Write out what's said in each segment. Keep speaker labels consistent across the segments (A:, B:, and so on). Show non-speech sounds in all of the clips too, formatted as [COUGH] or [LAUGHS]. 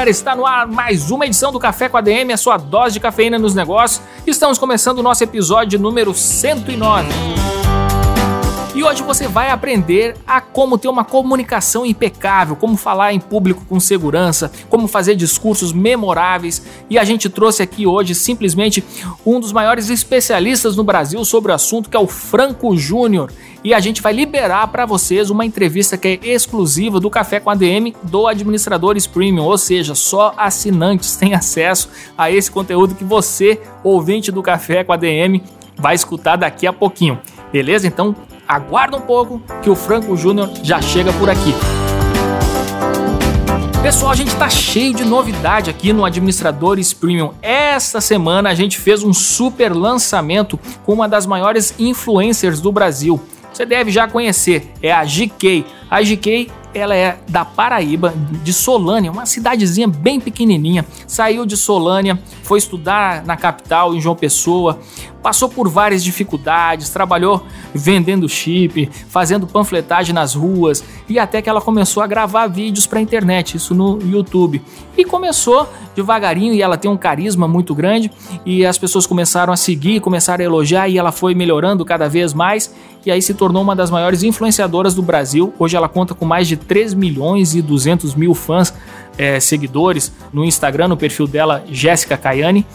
A: Galera, está no ar mais uma edição do Café com a DM, a sua dose de cafeína nos negócios. Estamos começando o nosso episódio número 109. E hoje você vai aprender a como ter uma comunicação impecável, como falar em público com segurança, como fazer discursos memoráveis. E a gente trouxe aqui hoje simplesmente um dos maiores especialistas no Brasil sobre o assunto, que é o Franco Júnior e a gente vai liberar para vocês uma entrevista que é exclusiva do Café com ADM do Administradores Premium, ou seja, só assinantes têm acesso a esse conteúdo que você, ouvinte do Café com ADM, vai escutar daqui a pouquinho. Beleza? Então aguarda um pouco que o Franco Júnior já chega por aqui. Pessoal, a gente tá cheio de novidade aqui no Administradores Premium. Esta semana a gente fez um super lançamento com uma das maiores influencers do Brasil você deve já conhecer, é a GK. A GK ela é da Paraíba, de Solânia, uma cidadezinha bem pequenininha. Saiu de Solânia, foi estudar na capital, em João Pessoa, passou por várias dificuldades, trabalhou vendendo chip, fazendo panfletagem nas ruas e até que ela começou a gravar vídeos para a internet, isso no YouTube. E começou devagarinho e ela tem um carisma muito grande e as pessoas começaram a seguir, começaram a elogiar e ela foi melhorando cada vez mais e aí se tornou uma das maiores influenciadoras do Brasil. Hoje ela conta com mais de 3 milhões e 200 mil fãs é, seguidores no Instagram, no perfil dela, Jéssica Caiane.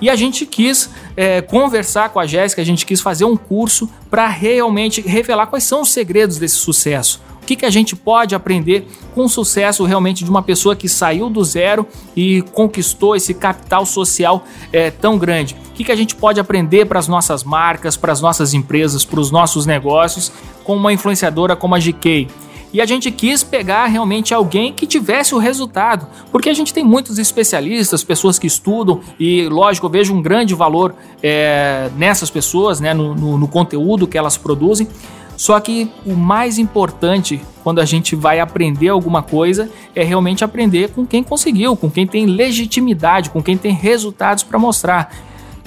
A: E a gente quis é, conversar com a Jéssica, a gente quis fazer um curso para realmente revelar quais são os segredos desse sucesso. O que, que a gente pode aprender com o sucesso realmente de uma pessoa que saiu do zero e conquistou esse capital social é, tão grande? O que, que a gente pode aprender para as nossas marcas, para as nossas empresas, para os nossos negócios com uma influenciadora como a GK? E a gente quis pegar realmente alguém que tivesse o resultado, porque a gente tem muitos especialistas, pessoas que estudam e, lógico, eu vejo um grande valor é, nessas pessoas, né, no, no, no conteúdo que elas produzem. Só que o mais importante quando a gente vai aprender alguma coisa é realmente aprender com quem conseguiu, com quem tem legitimidade, com quem tem resultados para mostrar.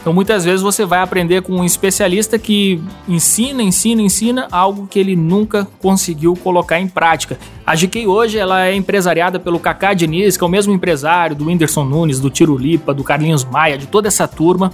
A: Então muitas vezes você vai aprender com um especialista que ensina, ensina, ensina algo que ele nunca conseguiu colocar em prática. A GK hoje ela é empresariada pelo Kaká Diniz, que é o mesmo empresário do Whindersson Nunes, do Tiro Lipa, do Carlinhos Maia, de toda essa turma.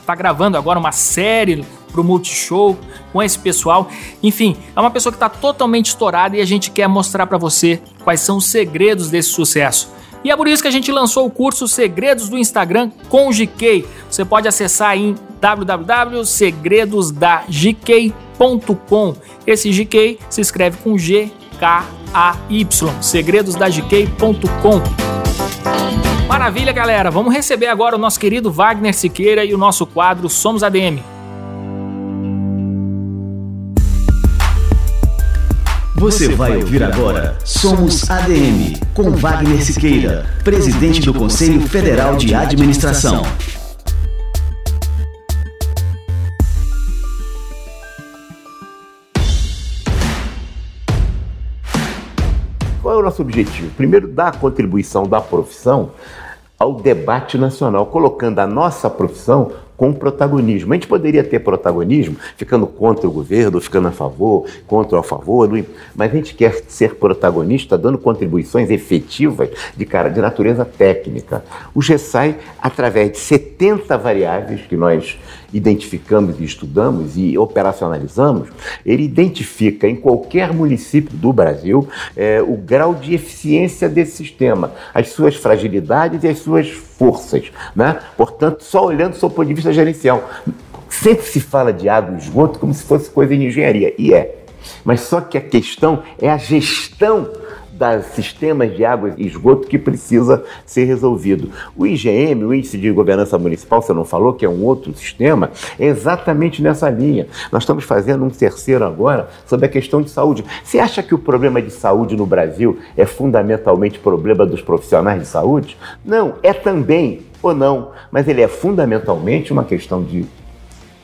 A: Está gravando agora uma série para o Multishow com esse pessoal. Enfim, é uma pessoa que está totalmente estourada e a gente quer mostrar para você quais são os segredos desse sucesso. E é por isso que a gente lançou o curso Segredos do Instagram com GK. Você pode acessar em www.segredosdagk.com. Esse GK se escreve com G K A Y. Segredosdagk.com. Maravilha, galera. Vamos receber agora o nosso querido Wagner Siqueira e o nosso quadro Somos ADM.
B: Você vai ouvir agora Somos ADM, com Wagner Siqueira, presidente do Conselho Federal de Administração.
C: Qual é o nosso objetivo? Primeiro, dar a contribuição da profissão ao debate nacional, colocando a nossa profissão com protagonismo. A gente poderia ter protagonismo ficando contra o governo, ficando a favor, contra ou a favor, mas a gente quer ser protagonista dando contribuições efetivas de cara de natureza técnica. O GESAI, através de 70 variáveis que nós identificamos e estudamos e operacionalizamos, ele identifica em qualquer município do Brasil é, o grau de eficiência desse sistema, as suas fragilidades e as suas forças. Né? Portanto, só olhando do seu ponto de vista gerencial. Sempre se fala de água e esgoto como se fosse coisa de engenharia, e é. Mas só que a questão é a gestão dos sistemas de água e esgoto que precisa ser resolvido. O IGM, o Índice de Governança Municipal, você não falou, que é um outro sistema, é exatamente nessa linha. Nós estamos fazendo um terceiro agora sobre a questão de saúde. Você acha que o problema de saúde no Brasil é fundamentalmente problema dos profissionais de saúde? Não, é também, ou não, mas ele é fundamentalmente uma questão de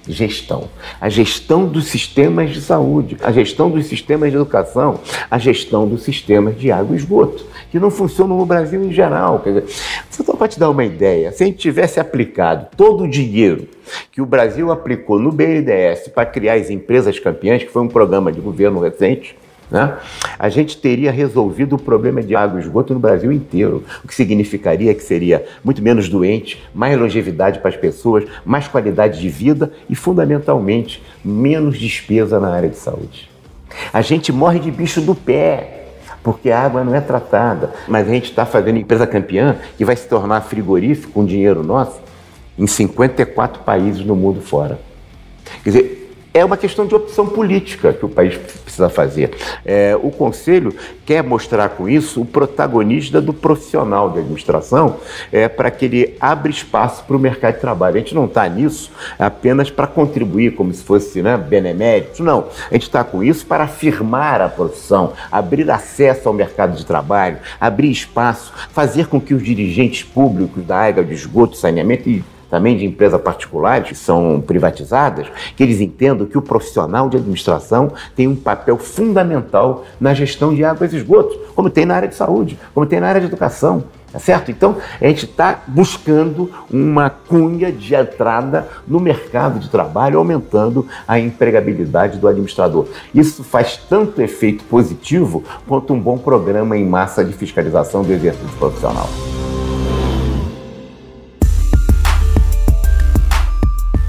C: gestão. A gestão dos sistemas de saúde, a gestão dos sistemas de educação, a gestão dos sistemas de água e esgoto, que não funcionam no Brasil em geral. Quer dizer, só para te dar uma ideia, se a gente tivesse aplicado todo o dinheiro que o Brasil aplicou no BNDES para criar as empresas campeãs, que foi um programa de governo recente, né? a gente teria resolvido o problema de água e esgoto no Brasil inteiro, o que significaria que seria muito menos doente, mais longevidade para as pessoas, mais qualidade de vida e, fundamentalmente, menos despesa na área de saúde. A gente morre de bicho do pé porque a água não é tratada. Mas a gente está fazendo empresa campeã que vai se tornar frigorífico com dinheiro nosso em 54 países no mundo fora. Quer dizer, é uma questão de opção política que o país precisa fazer. É, o Conselho quer mostrar com isso o protagonista do profissional de administração é, para que ele abra espaço para o mercado de trabalho. A gente não está nisso apenas para contribuir como se fosse né, benemérito, não. A gente está com isso para afirmar a profissão, abrir acesso ao mercado de trabalho, abrir espaço, fazer com que os dirigentes públicos da área de esgoto, saneamento e também de empresas particulares que são privatizadas, que eles entendam que o profissional de administração tem um papel fundamental na gestão de águas e esgotos, como tem na área de saúde, como tem na área de educação. Tá certo? Então, a gente está buscando uma cunha de entrada no mercado de trabalho, aumentando a empregabilidade do administrador. Isso faz tanto efeito positivo quanto um bom programa em massa de fiscalização do exercício profissional.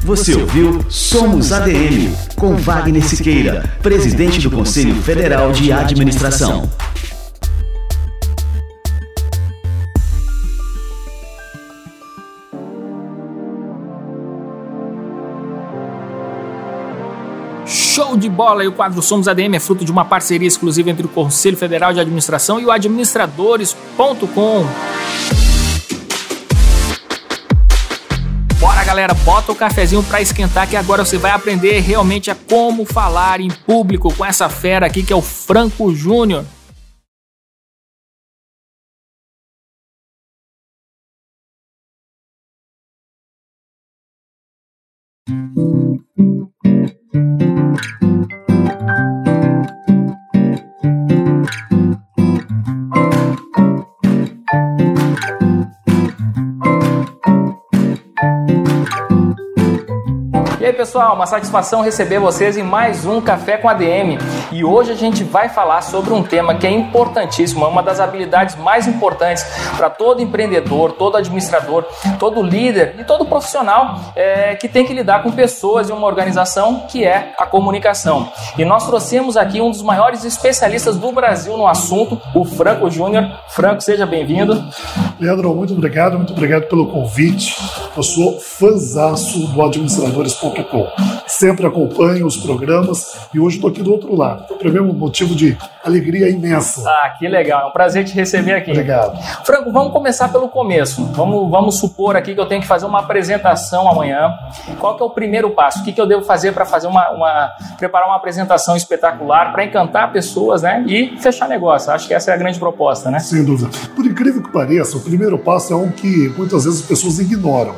B: Você ouviu Somos ADM, com Wagner Siqueira, presidente do Conselho Federal de Administração.
A: Show de bola! E o quadro Somos ADM é fruto de uma parceria exclusiva entre o Conselho Federal de Administração e o administradores.com. galera, bota o cafezinho para esquentar que agora você vai aprender realmente a como falar em público com essa fera aqui que é o Franco Júnior. Pessoal, uma satisfação receber vocês em mais um Café com ADM. E hoje a gente vai falar sobre um tema que é importantíssimo, é uma das habilidades mais importantes para todo empreendedor, todo administrador, todo líder e todo profissional é, que tem que lidar com pessoas em uma organização, que é a comunicação. E nós trouxemos aqui um dos maiores especialistas do Brasil no assunto, o Franco Júnior. Franco, seja bem-vindo.
D: Leandro, muito obrigado, muito obrigado pelo convite. Eu sou fãzaço do administradores.com. Sempre acompanho os programas e hoje estou aqui do outro lado. Então, para mim é um motivo de alegria imensa.
A: Ah, que legal. É um prazer te receber aqui.
D: Obrigado.
A: Franco, vamos começar pelo começo. Vamos, vamos supor aqui que eu tenho que fazer uma apresentação amanhã. Qual que é o primeiro passo? O que, que eu devo fazer para fazer uma, uma, preparar uma apresentação espetacular para encantar pessoas, né? E fechar negócio. Acho que essa é a grande proposta, né?
D: Sem dúvida. Por incrível que pareça, o primeiro passo é um que muitas vezes as pessoas ignoram.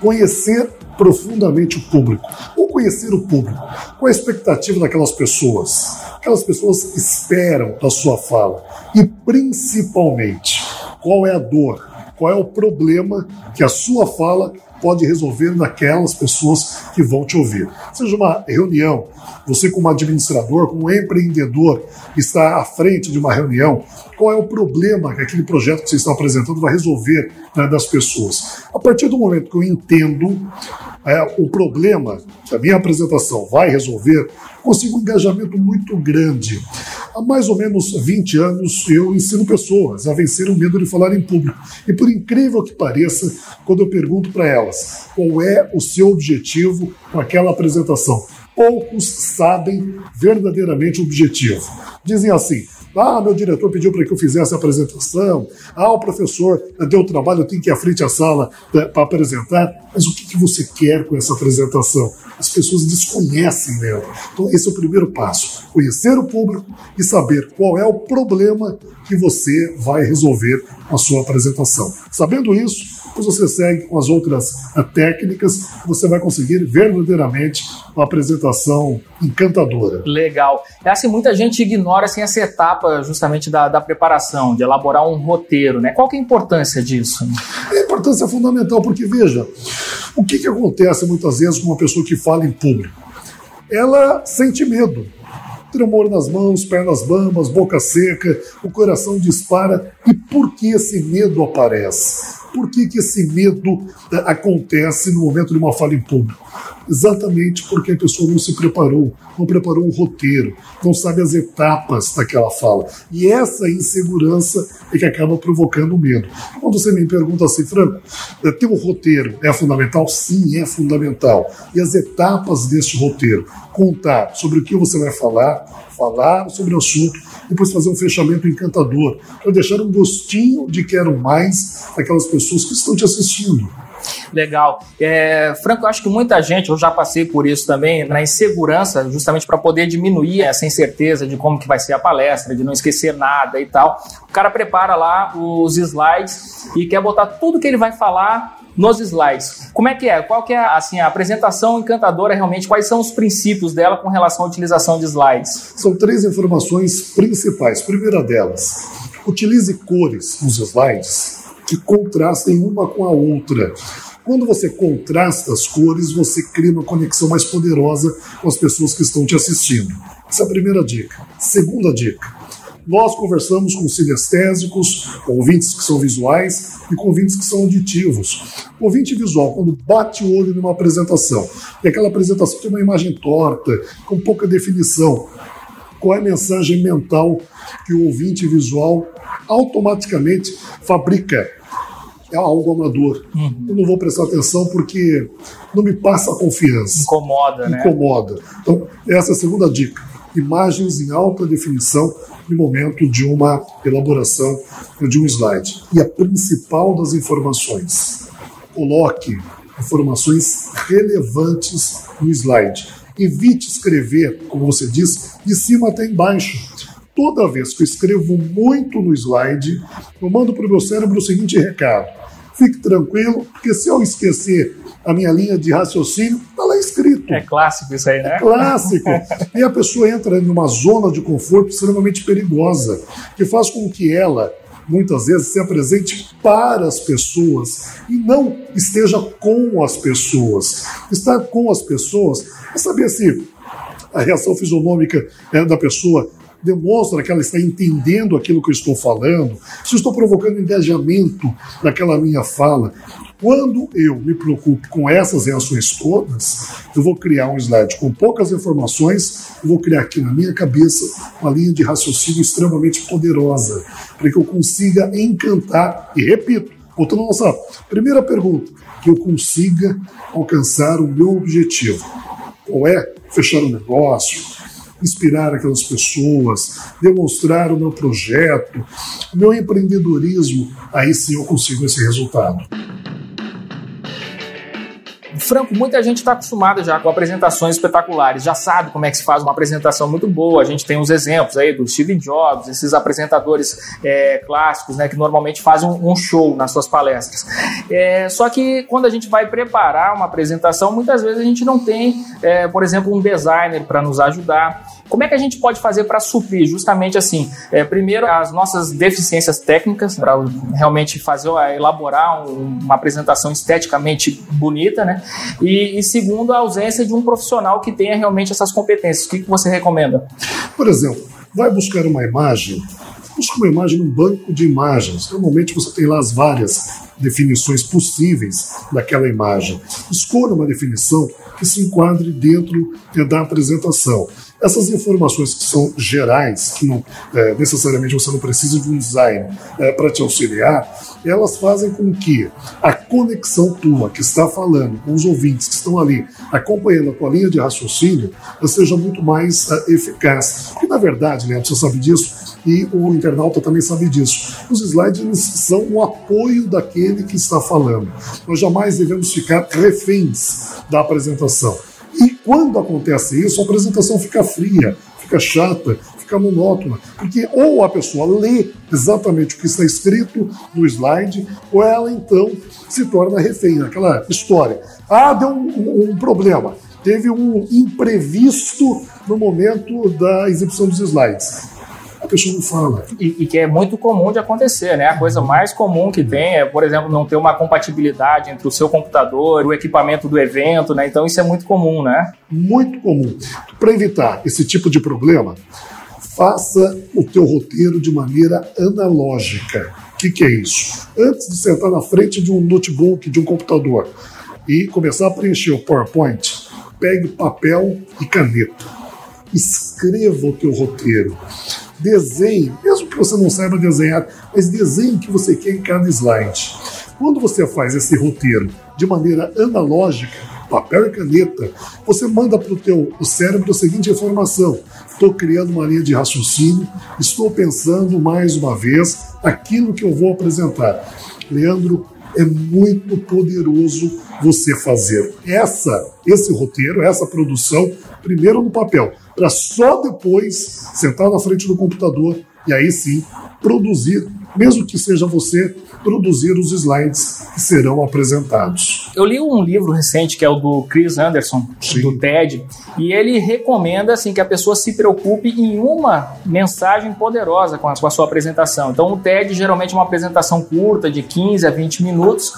D: Conhecer profundamente o público, ou conhecer o público, qual a expectativa daquelas pessoas. Aquelas pessoas esperam da sua fala e principalmente qual é a dor, qual é o problema que a sua fala pode resolver naquelas pessoas que vão te ouvir. Seja uma reunião, você como administrador, como empreendedor, está à frente de uma reunião, qual é o problema que aquele projeto que você está apresentando vai resolver né, das pessoas? A partir do momento que eu entendo é, o problema que a minha apresentação vai resolver, consigo um engajamento muito grande. Há mais ou menos 20 anos eu ensino pessoas a vencer o medo de falar em público. E por incrível que pareça, quando eu pergunto para elas qual é o seu objetivo com aquela apresentação, poucos sabem verdadeiramente o objetivo. Dizem assim: Ah, meu diretor pediu para que eu fizesse a apresentação. Ah, o professor deu trabalho, eu tenho que ir à frente à sala né, para apresentar. Mas o que, que você quer com essa apresentação? As pessoas desconhecem dela. Então, esse é o primeiro passo: conhecer o público e saber qual é o problema que você vai resolver a sua apresentação. Sabendo isso, você segue com as outras uh, técnicas, você vai conseguir verdadeiramente uma apresentação encantadora.
A: Legal. É assim, muita gente ignora assim, essa etapa justamente da, da preparação, de elaborar um roteiro, né? Qual que é a importância disso?
D: A importância é fundamental, porque veja, o que, que acontece muitas vezes com uma pessoa que fala em público? Ela sente medo tremor nas mãos, pernas bambas, boca seca, o coração dispara. E por que esse medo aparece? Por que, que esse medo eh, acontece no momento de uma fala em público? Exatamente porque a pessoa não se preparou, não preparou um roteiro, não sabe as etapas daquela fala. E essa insegurança é que acaba provocando medo. Quando você me pergunta assim, Franco, eh, ter um roteiro é fundamental? Sim, é fundamental. E as etapas deste roteiro? Contar sobre o que você vai falar, falar sobre o assunto, depois fazer um fechamento encantador, para deixar um gostinho de quero mais aquelas pessoas que estão te assistindo.
A: Legal. É, Franco, eu acho que muita gente, eu já passei por isso também, na insegurança, justamente para poder diminuir essa incerteza de como que vai ser a palestra, de não esquecer nada e tal. O cara prepara lá os slides e quer botar tudo que ele vai falar nos slides. Como é que é? Qual que é assim, a apresentação encantadora realmente? Quais são os princípios dela com relação à utilização de slides?
D: São três informações principais. Primeira delas, utilize cores nos slides que contrastem uma com a outra. Quando você contrasta as cores, você cria uma conexão mais poderosa com as pessoas que estão te assistindo. Essa é a primeira dica. Segunda dica: nós conversamos com sinestésicos, ouvintes que são visuais e com ouvintes que são auditivos. O ouvinte visual, quando bate o olho numa apresentação, e aquela apresentação tem uma imagem torta, com pouca definição, qual é a mensagem mental que o ouvinte visual automaticamente fabrica? É algo amador. Uhum. Eu não vou prestar atenção porque não me passa confiança.
A: Incomoda, né?
D: Incomoda. Então, essa é a segunda dica. Imagens em alta definição no momento de uma elaboração de um slide. E a principal das informações, coloque informações relevantes no slide. Evite escrever, como você diz, de cima até embaixo. Toda vez que eu escrevo muito no slide, eu mando para o meu cérebro o seguinte recado: fique tranquilo, porque se eu esquecer a minha linha de raciocínio, está lá escrito.
A: É clássico isso aí, né?
D: É clássico. [LAUGHS] e a pessoa entra numa zona de conforto extremamente perigosa, que faz com que ela muitas vezes se apresente para as pessoas e não esteja com as pessoas. Estar com as pessoas é saber se a reação fisionômica é, da pessoa demonstra que ela está entendendo aquilo que eu estou falando, se eu estou provocando engajamento naquela minha fala. Quando eu me preocupo com essas reações todas, eu vou criar um slide com poucas informações, vou criar aqui na minha cabeça uma linha de raciocínio extremamente poderosa, para que eu consiga encantar, e repito, voltando à nossa primeira pergunta, que eu consiga alcançar o meu objetivo. Qual é? Fechar o um negócio, inspirar aquelas pessoas, demonstrar o meu projeto, o meu empreendedorismo, aí sim eu consigo esse resultado.
A: Franco, muita gente está acostumada já com apresentações espetaculares, já sabe como é que se faz uma apresentação muito boa. A gente tem uns exemplos aí do Steve Jobs, esses apresentadores é, clássicos, né, que normalmente fazem um, show nas suas palestras. É, só que quando a gente vai preparar uma apresentação, muitas vezes a gente não tem, é, por exemplo, um designer para nos ajudar. Como é que a gente pode fazer para suprir justamente assim? É, primeiro, as nossas deficiências técnicas, para realmente fazer, elaborar um, uma apresentação esteticamente bonita, né? E, e, segundo, a ausência de um profissional que tenha realmente essas competências. O que, que você recomenda?
D: Por exemplo, vai buscar uma imagem, busca uma imagem num banco de imagens. Normalmente você tem lá as várias definições possíveis daquela imagem. Escolha uma definição que se enquadre dentro da apresentação. Essas informações que são gerais, que não é, necessariamente você não precisa de um design é, para te auxiliar, elas fazem com que a conexão tua que está falando com os ouvintes que estão ali acompanhando a tua linha de raciocínio seja muito mais uh, eficaz. Porque, na verdade, né, você sabe disso, e o internauta também sabe disso. Os slides são o apoio daquele que está falando. Nós jamais devemos ficar reféns da apresentação. E quando acontece isso, a apresentação fica fria, fica chata, fica monótona, porque ou a pessoa lê exatamente o que está escrito no slide, ou ela então se torna refém daquela história. Ah, deu um, um, um problema, teve um imprevisto no momento da exibição dos slides a pessoa não fala.
A: E, e, que é muito comum de acontecer, né? A coisa mais comum que tem é, por exemplo, não ter uma compatibilidade entre o seu computador o equipamento do evento, né? Então isso é muito comum, né?
D: Muito comum. Para evitar esse tipo de problema, faça o teu roteiro de maneira analógica. O que, que é isso? Antes de sentar na frente de um notebook, de um computador e começar a preencher o PowerPoint, pegue papel e caneta. Escreva o teu roteiro. Desenhe, mesmo que você não saiba desenhar, mas desenhe o que você quer em cada slide. Quando você faz esse roteiro de maneira analógica, papel e caneta, você manda para o teu cérebro a seguinte informação: estou criando uma linha de raciocínio, estou pensando mais uma vez aquilo que eu vou apresentar. Leandro, é muito poderoso você fazer essa, esse roteiro, essa produção, primeiro no papel, para só depois sentar na frente do computador e aí sim produzir, mesmo que seja você produzir os slides que serão apresentados.
A: Eu li um livro recente que é o do Chris Anderson, Sim. do TED, e ele recomenda assim que a pessoa se preocupe em uma mensagem poderosa com a, com a sua apresentação. Então o TED geralmente é uma apresentação curta de 15 a 20 minutos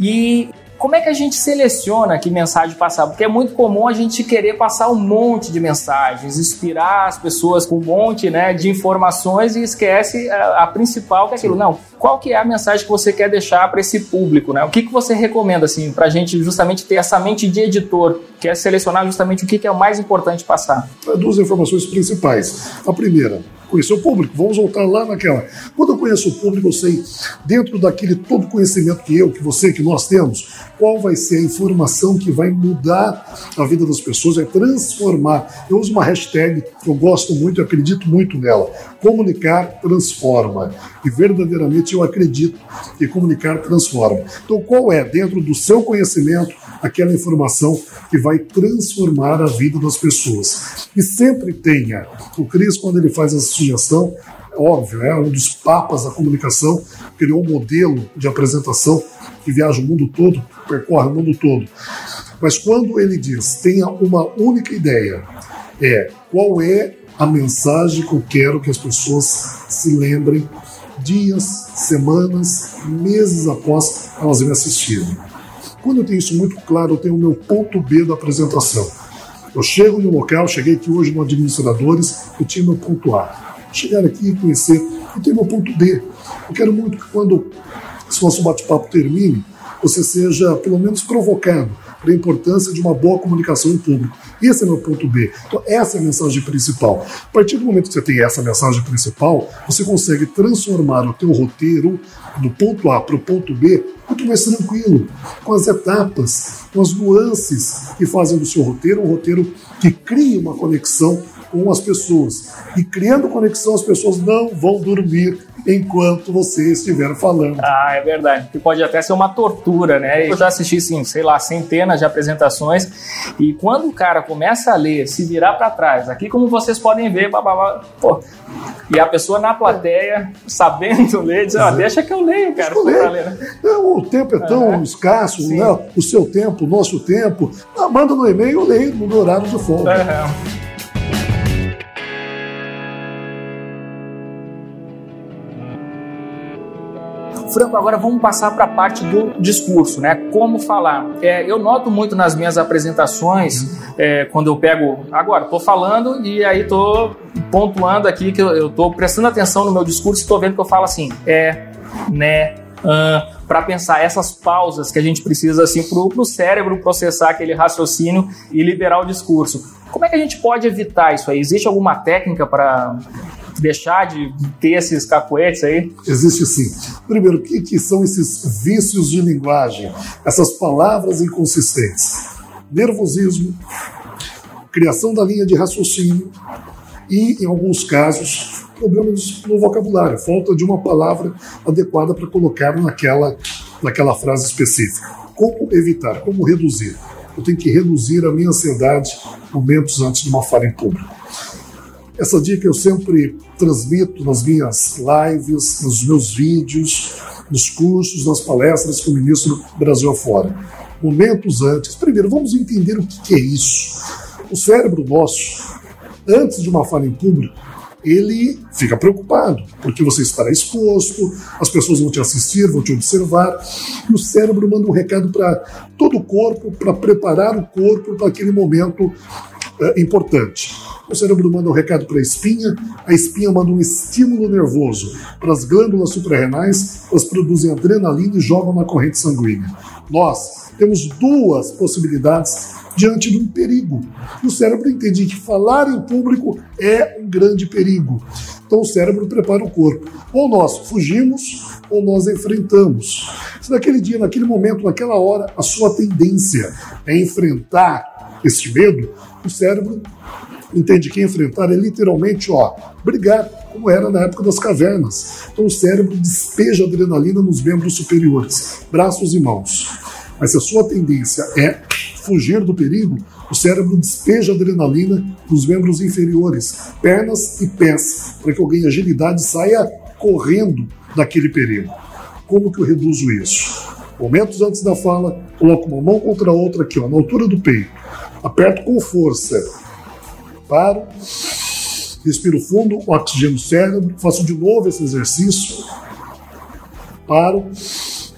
A: e como é que a gente seleciona que mensagem passar? Porque é muito comum a gente querer passar um monte de mensagens, inspirar as pessoas com um monte né, de informações e esquece a, a principal, que é aquilo. Não, qual que é a mensagem que você quer deixar para esse público? Né? O que, que você recomenda assim, para a gente justamente ter essa mente de editor, que é selecionar justamente o que, que é o mais importante passar?
D: Duas informações principais. A primeira, conhecer o público. Vamos voltar lá naquela. Quando eu conheço o público, eu sei, dentro daquele todo conhecimento que eu, que você, que nós temos, qual vai ser a informação que vai mudar a vida das pessoas, vai transformar. Eu uso uma hashtag que eu gosto muito, eu acredito muito nela. Comunicar transforma. E verdadeiramente eu acredito que comunicar transforma. Então, qual é, dentro do seu conhecimento, aquela informação que vai transformar a vida das pessoas? E sempre tenha. O Cris, quando ele faz essa sugestão, óbvio, é um dos papas da comunicação, criou um modelo de apresentação que viaja o mundo todo, percorre o mundo todo. Mas quando ele diz tenha uma única ideia, é qual é a mensagem que eu quero que as pessoas se lembrem dias, semanas, meses após elas me assistirem. Quando eu tenho isso muito claro, eu tenho o meu ponto B da apresentação. Eu chego no local, cheguei aqui hoje no Administradores, eu tinha meu ponto A. Chegar aqui e conhecer, eu tenho meu ponto B. Eu quero muito que quando esse nosso bate-papo termine, você seja pelo menos provocado para a importância de uma boa comunicação em público. Esse é meu ponto B. Então, essa é a mensagem principal. A partir do momento que você tem essa mensagem principal, você consegue transformar o teu roteiro do ponto A para o ponto B muito mais tranquilo, com as etapas, com as nuances que fazem do seu roteiro um roteiro que cria uma conexão com as pessoas. E criando conexão, as pessoas não vão dormir enquanto você estiver falando.
A: Ah, é verdade. Que pode até ser uma tortura, né? Eu já assisti, sim, sei lá, centenas de apresentações e quando o cara começa a ler, se virar para trás, aqui como vocês podem ver, babá, pô, e a pessoa na plateia, sabendo ler, diz, ah, deixa que eu leio, cara. Eu leio. Ler, né?
D: É, o tempo é tão escasso, né? o seu tempo, o nosso tempo. Ah, manda no e-mail, eu leio no horário de folga. Uhum.
A: Franco, agora vamos passar para a parte do discurso, né? Como falar. É, eu noto muito nas minhas apresentações, é, quando eu pego. Agora, estou falando e aí estou pontuando aqui que eu estou prestando atenção no meu discurso e estou vendo que eu falo assim, é, né, uh, para pensar essas pausas que a gente precisa assim para o cérebro processar aquele raciocínio e liberar o discurso. Como é que a gente pode evitar isso aí? Existe alguma técnica para deixar de ter esses cacuetes aí?
D: Existe sim. Primeiro, o que, que são esses vícios de linguagem? Essas palavras inconsistentes. Nervosismo, criação da linha de raciocínio e, em alguns casos, problema no vocabulário, falta de uma palavra adequada para colocar naquela, naquela frase específica. Como evitar? Como reduzir? Eu tenho que reduzir a minha ansiedade momentos antes de uma fala em público. Essa dica eu sempre transmito nas minhas lives, nos meus vídeos, nos cursos, nas palestras que o ministro Brasil afora. Momentos antes. Primeiro, vamos entender o que é isso. O cérebro nosso, antes de uma fala em público, ele fica preocupado, porque você estará exposto, as pessoas vão te assistir, vão te observar, e o cérebro manda um recado para todo o corpo, para preparar o corpo para aquele momento é, importante. O cérebro manda um recado para a espinha, a espinha manda um estímulo nervoso para as glândulas suprarrenais, elas produzem adrenalina e jogam na corrente sanguínea. Nós temos duas possibilidades diante de um perigo. O cérebro entende que falar em público é um grande perigo. Então o cérebro prepara o corpo. Ou nós fugimos, ou nós enfrentamos. Se naquele dia, naquele momento, naquela hora, a sua tendência é enfrentar este medo, o cérebro entende que enfrentar é literalmente, ó, brigar, como era na época das cavernas. Então o cérebro despeja adrenalina nos membros superiores, braços e mãos. Mas se a sua tendência é fugir do perigo, o cérebro despeja adrenalina nos membros inferiores, pernas e pés, para que ganhe agilidade saia correndo daquele perigo. Como que eu reduzo isso? Momentos antes da fala, coloco uma mão contra a outra aqui, ó, na altura do peito. Aperto com força. Paro. Respiro fundo, oxigênio no cérebro. Faço de novo esse exercício. Paro.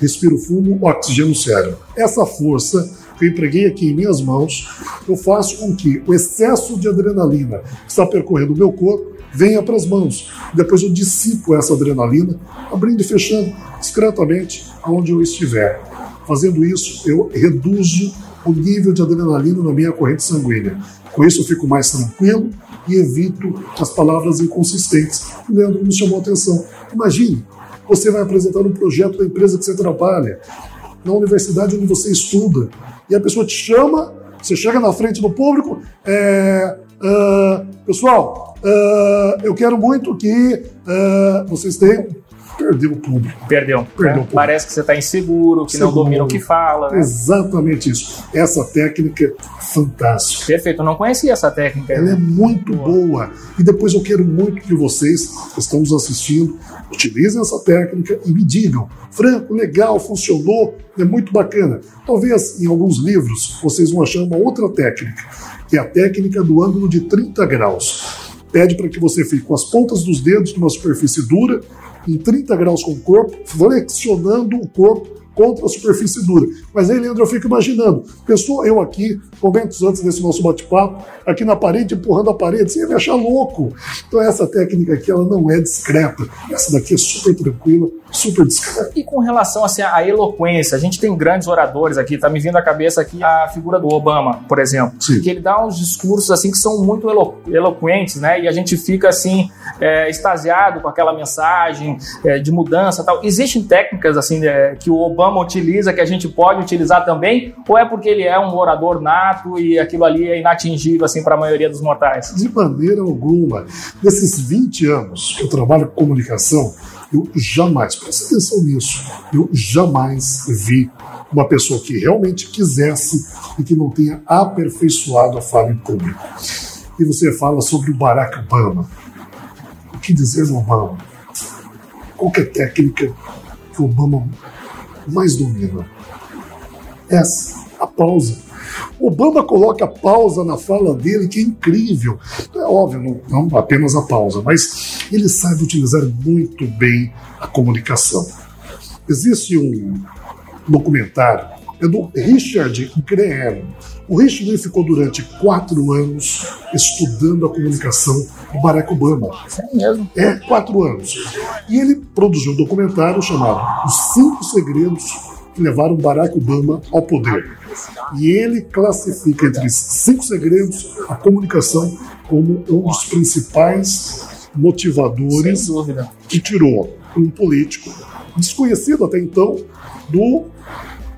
D: Respiro fundo, oxigênio no cérebro. Essa força que eu empreguei aqui em minhas mãos, eu faço com que o excesso de adrenalina que está percorrendo o meu corpo venha para as mãos. Depois eu dissipo essa adrenalina, abrindo e fechando discretamente aonde eu estiver. Fazendo isso, eu reduzo o nível de adrenalina na minha corrente sanguínea. Com isso, eu fico mais tranquilo e evito as palavras inconsistentes. O Leandro me chamou a atenção. Imagine, você vai apresentar um projeto da empresa que você trabalha, na universidade onde você estuda, e a pessoa te chama, você chega na frente do público, é, uh, pessoal, uh, eu quero muito que uh, vocês tenham perdeu o público.
A: Perdeu. Perdeu é. o público. Parece que você está inseguro, que Seguro. não domina o que fala. Né?
D: Exatamente isso. Essa técnica é fantástica.
A: Perfeito, eu não conhecia essa técnica.
D: Ela é muito boa. boa. E depois eu quero muito que vocês que estão nos assistindo utilizem essa técnica e me digam, Franco, legal, funcionou, é muito bacana. Talvez em alguns livros vocês vão achar uma outra técnica, que é a técnica do ângulo de 30 graus pede para que você fique com as pontas dos dedos numa superfície dura em 30 graus com o corpo, flexionando o corpo contra a superfície dura. Mas aí, Leandro, eu fico imaginando, pensou eu aqui, momentos antes desse nosso bate-papo, aqui na parede, empurrando a parede, você ia me achar louco. Então essa técnica aqui, ela não é discreta. Essa daqui é super tranquila, super discreta.
A: E com relação assim, à eloquência, a gente tem grandes oradores aqui, tá me vindo à cabeça aqui a figura do Obama, por exemplo, Sim. que ele dá uns discursos assim que são muito elo eloquentes, né? E a gente fica assim, é, extasiado com aquela mensagem é, de mudança tal. Existem técnicas assim é, que o Obama Obama utiliza que a gente pode utilizar também? Ou é porque ele é um orador nato e aquilo ali é inatingível assim para a maioria dos mortais?
D: De maneira alguma. Nesses 20 anos que eu trabalho com comunicação, eu jamais, preste atenção nisso, eu jamais vi uma pessoa que realmente quisesse e que não tenha aperfeiçoado a fala em público. E você fala sobre o Barack Obama. O que dizer do Obama? Qualquer técnica que o Obama mais domina. Essa, a pausa. Obama coloca a pausa na fala dele, que é incrível. É óbvio, não, não apenas a pausa, mas ele sabe utilizar muito bem a comunicação. Existe um documentário, é do Richard Graham. O Richard ficou durante quatro anos estudando a comunicação do Barack Obama.
A: É mesmo?
D: É, quatro anos. E ele produziu um documentário chamado Os Cinco Segredos que Levaram Barack Obama ao Poder. E ele classifica entre os cinco segredos a comunicação como um dos principais motivadores que tirou um político desconhecido até então do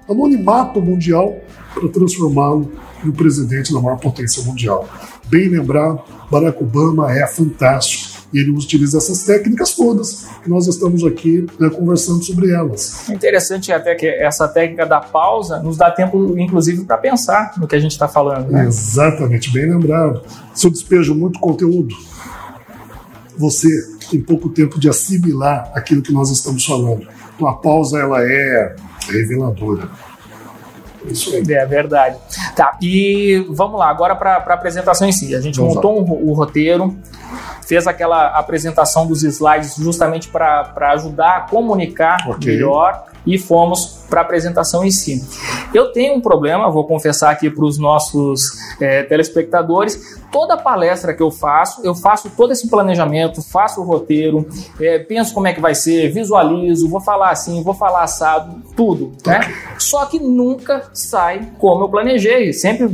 D: anonimato mundial para transformá-lo no presidente da maior potência mundial. Bem lembrado, Barack Obama é fantástico. E ele utiliza essas técnicas todas que nós estamos aqui né, conversando sobre elas.
A: Interessante até que essa técnica da pausa nos dá tempo, inclusive, para pensar no que a gente está falando. Né?
D: Exatamente, bem lembrado. Se eu despejo muito conteúdo, você tem pouco tempo de assimilar aquilo que nós estamos falando. Então a pausa ela é reveladora.
A: Isso aí. É verdade. Tá, e vamos lá, agora para a apresentação em si. A gente vamos montou um, o roteiro, fez aquela apresentação dos slides justamente para ajudar a comunicar okay. melhor e fomos para a apresentação em si. Eu tenho um problema, vou confessar aqui para os nossos é, telespectadores. Toda palestra que eu faço, eu faço todo esse planejamento, faço o roteiro, é, penso como é que vai ser, visualizo, vou falar assim, vou falar assado, tudo, né? Só que nunca sai como eu planejei. Sempre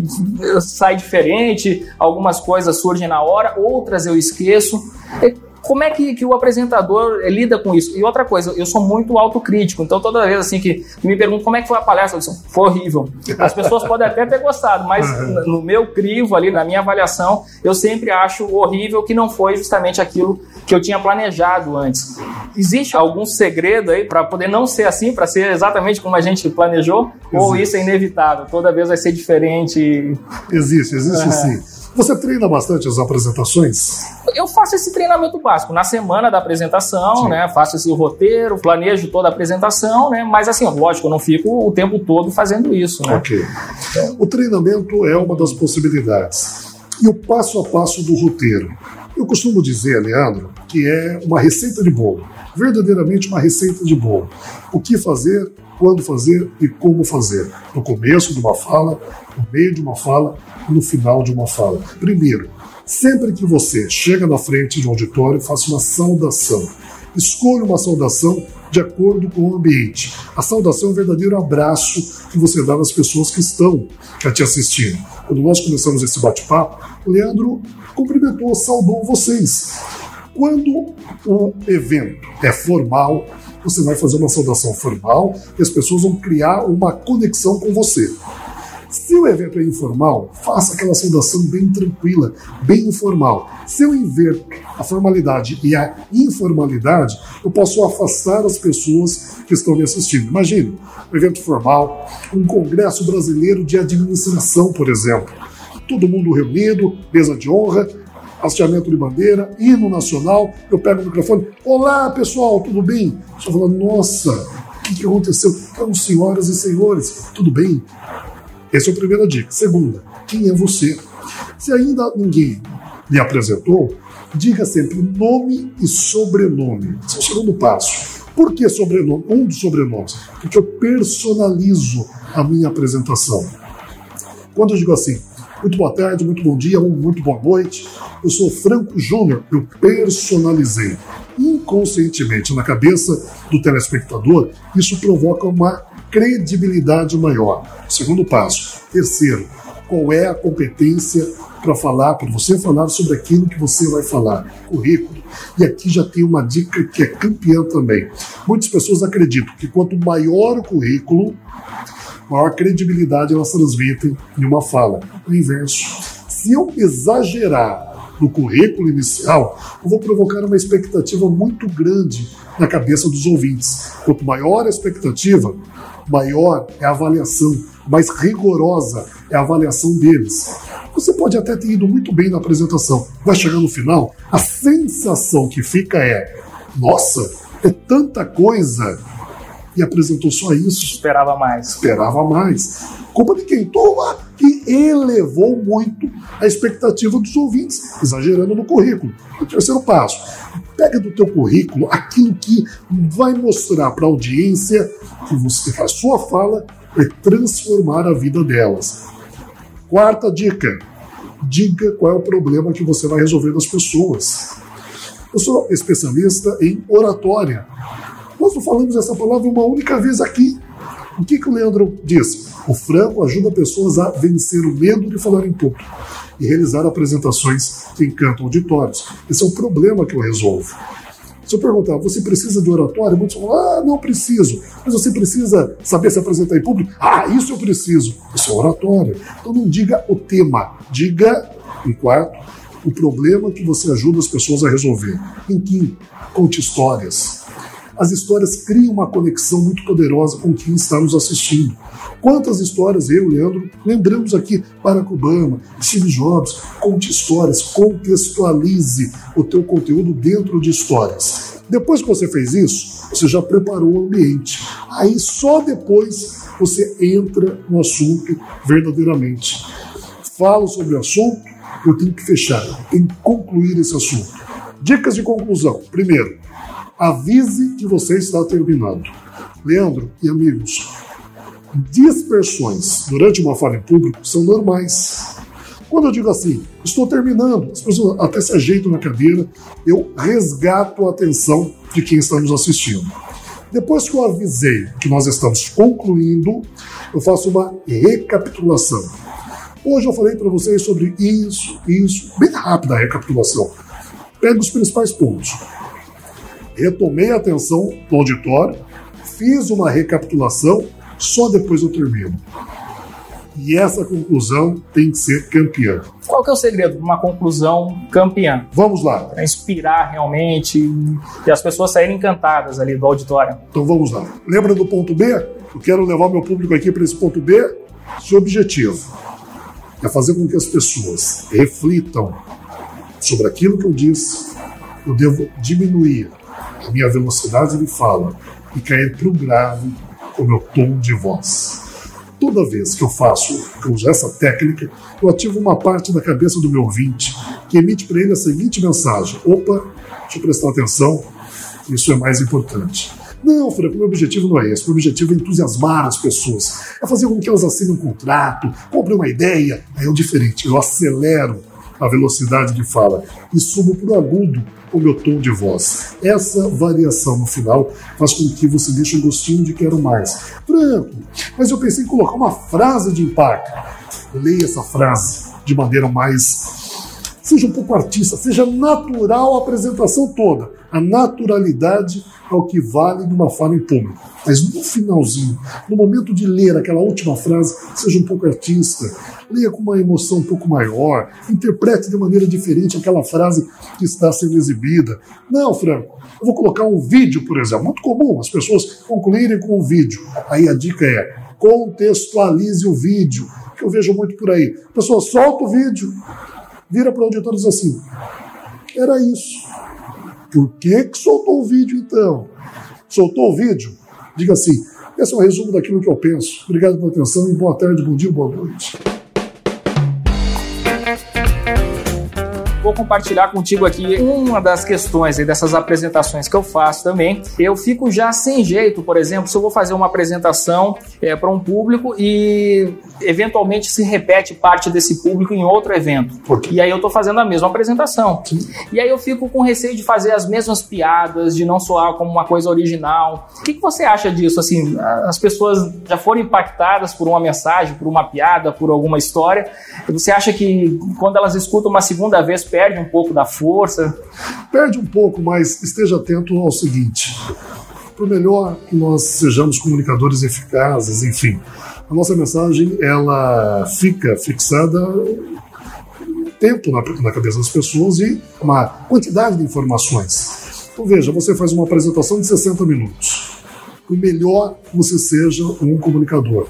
A: sai diferente, algumas coisas surgem na hora, outras eu esqueço. Como é que, que o apresentador eh, lida com isso? E outra coisa, eu sou muito autocrítico, então toda vez assim que, que me perguntam como é que foi a palestra, eu digo, foi horrível. As pessoas [LAUGHS] podem até ter gostado, mas no meu crivo ali, na minha avaliação, eu sempre acho horrível que não foi justamente aquilo que eu tinha planejado antes. Existe algum segredo aí para poder não ser assim, para ser exatamente como a gente planejou? Existe. Ou isso é inevitável? Toda vez vai ser diferente?
D: Existe, existe sim. Você treina bastante as apresentações?
A: Eu faço esse treinamento básico na semana da apresentação, Sim. né? Faço esse roteiro, planejo toda a apresentação, né? Mas assim, lógico, eu não fico o tempo todo fazendo isso, né?
D: Ok. O treinamento é uma das possibilidades. E o passo a passo do roteiro. Eu costumo dizer, Leandro, que é uma receita de bolo. Verdadeiramente uma receita de bolo. O que fazer, quando fazer e como fazer. No começo de uma fala, no meio de uma fala no final de uma fala. Primeiro, sempre que você chega na frente de um auditório, faça uma saudação. Escolha uma saudação de acordo com o ambiente. A saudação é um verdadeiro abraço que você dá nas pessoas que estão te assistindo. Quando nós começamos esse bate-papo, Leandro cumprimentou, saudou vocês. Quando o evento é formal, você vai fazer uma saudação formal e as pessoas vão criar uma conexão com você. Se o evento é informal, faça aquela saudação bem tranquila, bem informal. Se eu inverto a formalidade e a informalidade, eu posso afastar as pessoas que estão me assistindo. Imagine um evento formal, um congresso brasileiro de administração, por exemplo. Todo mundo reunido, mesa de honra, hasteamento de bandeira, hino nacional. Eu pego o microfone: Olá, pessoal, tudo bem? Estou falando, nossa, o que, que aconteceu? Então, senhoras e senhores, tudo bem? Essa é a primeira dica. Segunda, quem é você? Se ainda ninguém lhe apresentou, diga sempre nome e sobrenome. Esse é o segundo passo. Por que sobrenome? Um dos sobrenomes. Porque eu personalizo a minha apresentação. Quando eu digo assim, muito boa tarde, muito bom dia, muito boa noite, eu sou Franco Júnior, eu personalizei. Inconscientemente na cabeça do telespectador, isso provoca uma credibilidade maior. Segundo passo. Terceiro, qual é a competência para falar, para você falar sobre aquilo que você vai falar? Currículo. E aqui já tem uma dica que é campeã também. Muitas pessoas acreditam que quanto maior o currículo, maior credibilidade elas transmitem em uma fala. O inverso. Se eu exagerar no currículo inicial, eu vou provocar uma expectativa muito grande na cabeça dos ouvintes. Quanto maior a expectativa, maior é a avaliação, mais rigorosa é a avaliação deles. Você pode até ter ido muito bem na apresentação, vai chegar no final, a sensação que fica é: nossa, é tanta coisa. E apresentou só isso.
A: Esperava mais.
D: Esperava mais. Culpa de quem? Toma! Que elevou muito a expectativa dos ouvintes, exagerando no currículo. O terceiro passo: pega do teu currículo aquilo que vai mostrar para a audiência que você, a sua fala vai transformar a vida delas. Quarta dica: diga qual é o problema que você vai resolver das pessoas. Eu sou especialista em oratória. Nós não falamos essa palavra uma única vez aqui. O que, que o Leandro disse? O Franco ajuda pessoas a vencer o medo de falar em público e realizar apresentações que encantam auditórios. Esse é um problema que eu resolvo. Se eu perguntar, você precisa de oratório? Muitos falam, ah, não preciso. Mas você precisa saber se apresentar em público? Ah, isso eu preciso. Isso é oratório. Então não diga o tema, diga, em quarto, o problema que você ajuda as pessoas a resolver. Em quem? Conte histórias. As histórias criam uma conexão muito poderosa com quem está nos assistindo. Quantas histórias eu, Leandro, lembramos aqui Barack Obama, Steve Jobs. Conte histórias, contextualize o teu conteúdo dentro de histórias. Depois que você fez isso, você já preparou o ambiente. Aí só depois você entra no assunto verdadeiramente. Falo sobre o assunto, eu tenho que fechar, tenho que concluir esse assunto. Dicas de conclusão. Primeiro, avise que você está terminando. Leandro e amigos, dispersões durante uma fala em público são normais. Quando eu digo assim, estou terminando, as pessoas até se ajeitam na cadeira, eu resgato a atenção de quem está nos assistindo. Depois que eu avisei que nós estamos concluindo, eu faço uma recapitulação. Hoje eu falei para vocês sobre isso, isso, bem rápida a recapitulação. Pego os principais pontos. Retomei a atenção do auditório, fiz uma recapitulação, só depois eu termino. E essa conclusão tem que ser campeã.
A: Qual que é o segredo de uma conclusão campeã?
D: Vamos lá.
A: Para inspirar realmente e as pessoas saírem encantadas ali do auditório.
D: Então vamos lá. Lembra do ponto B? Eu quero levar meu público aqui para esse ponto B. Seu objetivo é fazer com que as pessoas reflitam sobre aquilo que eu disse. Eu devo diminuir a minha velocidade de fala e cair para o grave com o meu tom de voz. Toda vez que eu faço, que eu uso essa técnica, eu ativo uma parte da cabeça do meu ouvinte que emite para ele a seguinte mensagem: opa, deixa eu prestar atenção, isso é mais importante. Não, Franco, meu objetivo não é esse. Meu objetivo é entusiasmar as pessoas, é fazer com que elas assinem um contrato, comprem uma ideia. Aí é o diferente, eu acelero a velocidade de fala e subo para o agudo o meu tom de voz. Essa variação no final faz com que você deixe um gostinho de quero mais. Franco, mas eu pensei em colocar uma frase de impacto. Leia essa frase de maneira mais seja um pouco artista, seja natural a apresentação toda. A naturalidade é o que vale numa fala em público. Mas no finalzinho, no momento de ler aquela última frase, seja um pouco artista, leia com uma emoção um pouco maior, interprete de maneira diferente aquela frase que está sendo exibida. Não, Franco, eu vou colocar um vídeo, por exemplo. Muito comum as pessoas concluírem com um vídeo. Aí a dica é contextualize o vídeo, que eu vejo muito por aí. A pessoa solta o vídeo, vira para o auditor e diz assim: era isso. Por que, que soltou o vídeo então? Soltou o vídeo? Diga assim: esse é um resumo daquilo que eu penso. Obrigado pela atenção e boa tarde, bom dia, boa noite.
A: Vou compartilhar contigo aqui uma das questões dessas apresentações que eu faço também. Eu fico já sem jeito, por exemplo, se eu vou fazer uma apresentação é, para um público e eventualmente se repete parte desse público em outro evento. E aí eu estou fazendo a mesma apresentação. E aí eu fico com receio de fazer as mesmas piadas, de não soar como uma coisa original. O que, que você acha disso? Assim, as pessoas já foram impactadas por uma mensagem, por uma piada, por alguma história. Você acha que quando elas escutam uma segunda vez perde um pouco da força?
D: Perde um pouco, mas esteja atento ao seguinte: por melhor que nós sejamos comunicadores eficazes, enfim, a nossa mensagem ela fica fixada tempo na, na cabeça das pessoas e uma quantidade de informações. Então veja, você faz uma apresentação de 60 minutos. Por melhor que você seja um comunicador,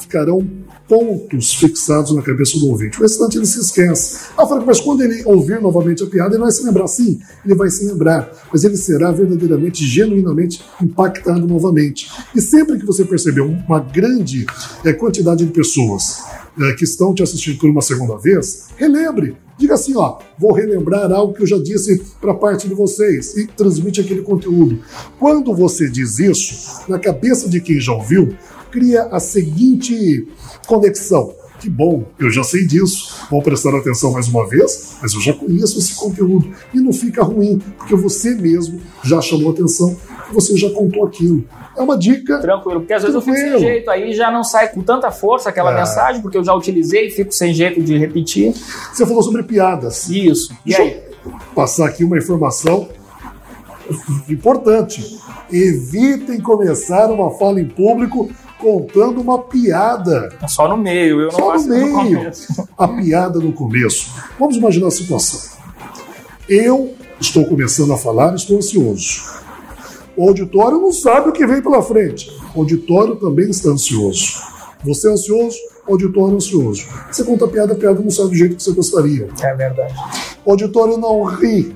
D: ficarão pontos fixados na cabeça do ouvinte. O restante ele se esquece. Ah, Franco, mas quando ele ouvir novamente a piada, ele vai se lembrar. Sim, ele vai se lembrar, mas ele será verdadeiramente, genuinamente impactado novamente. E sempre que você perceber uma grande é, quantidade de pessoas é, que estão te assistindo por uma segunda vez, relembre. Diga assim, ó, vou relembrar algo que eu já disse para parte de vocês e transmite aquele conteúdo. Quando você diz isso, na cabeça de quem já ouviu, cria a seguinte conexão. Que bom, eu já sei disso. Vou prestar atenção mais uma vez, mas eu já conheço esse conteúdo. E não fica ruim, porque você mesmo já chamou atenção, você já contou aquilo. É uma dica.
A: Tranquilo, porque às vezes tranquilo. eu fico sem jeito, aí já não sai com tanta força aquela é. mensagem, porque eu já utilizei e fico sem jeito de repetir.
D: Você falou sobre piadas.
A: Isso.
D: E Deixa aí? passar aqui uma informação Importante. Evitem começar uma fala em público contando uma piada.
A: Só no meio, eu não
D: Só no
A: no
D: meio.
A: começo.
D: A piada no começo. Vamos imaginar a situação. Eu estou começando a falar, estou ansioso. O auditório não sabe o que vem pela frente. O auditório também está ansioso. Você é ansioso, o auditório é ansioso. Você conta a piada, a piada não sai do jeito que você gostaria.
A: É verdade.
D: O auditório não ri.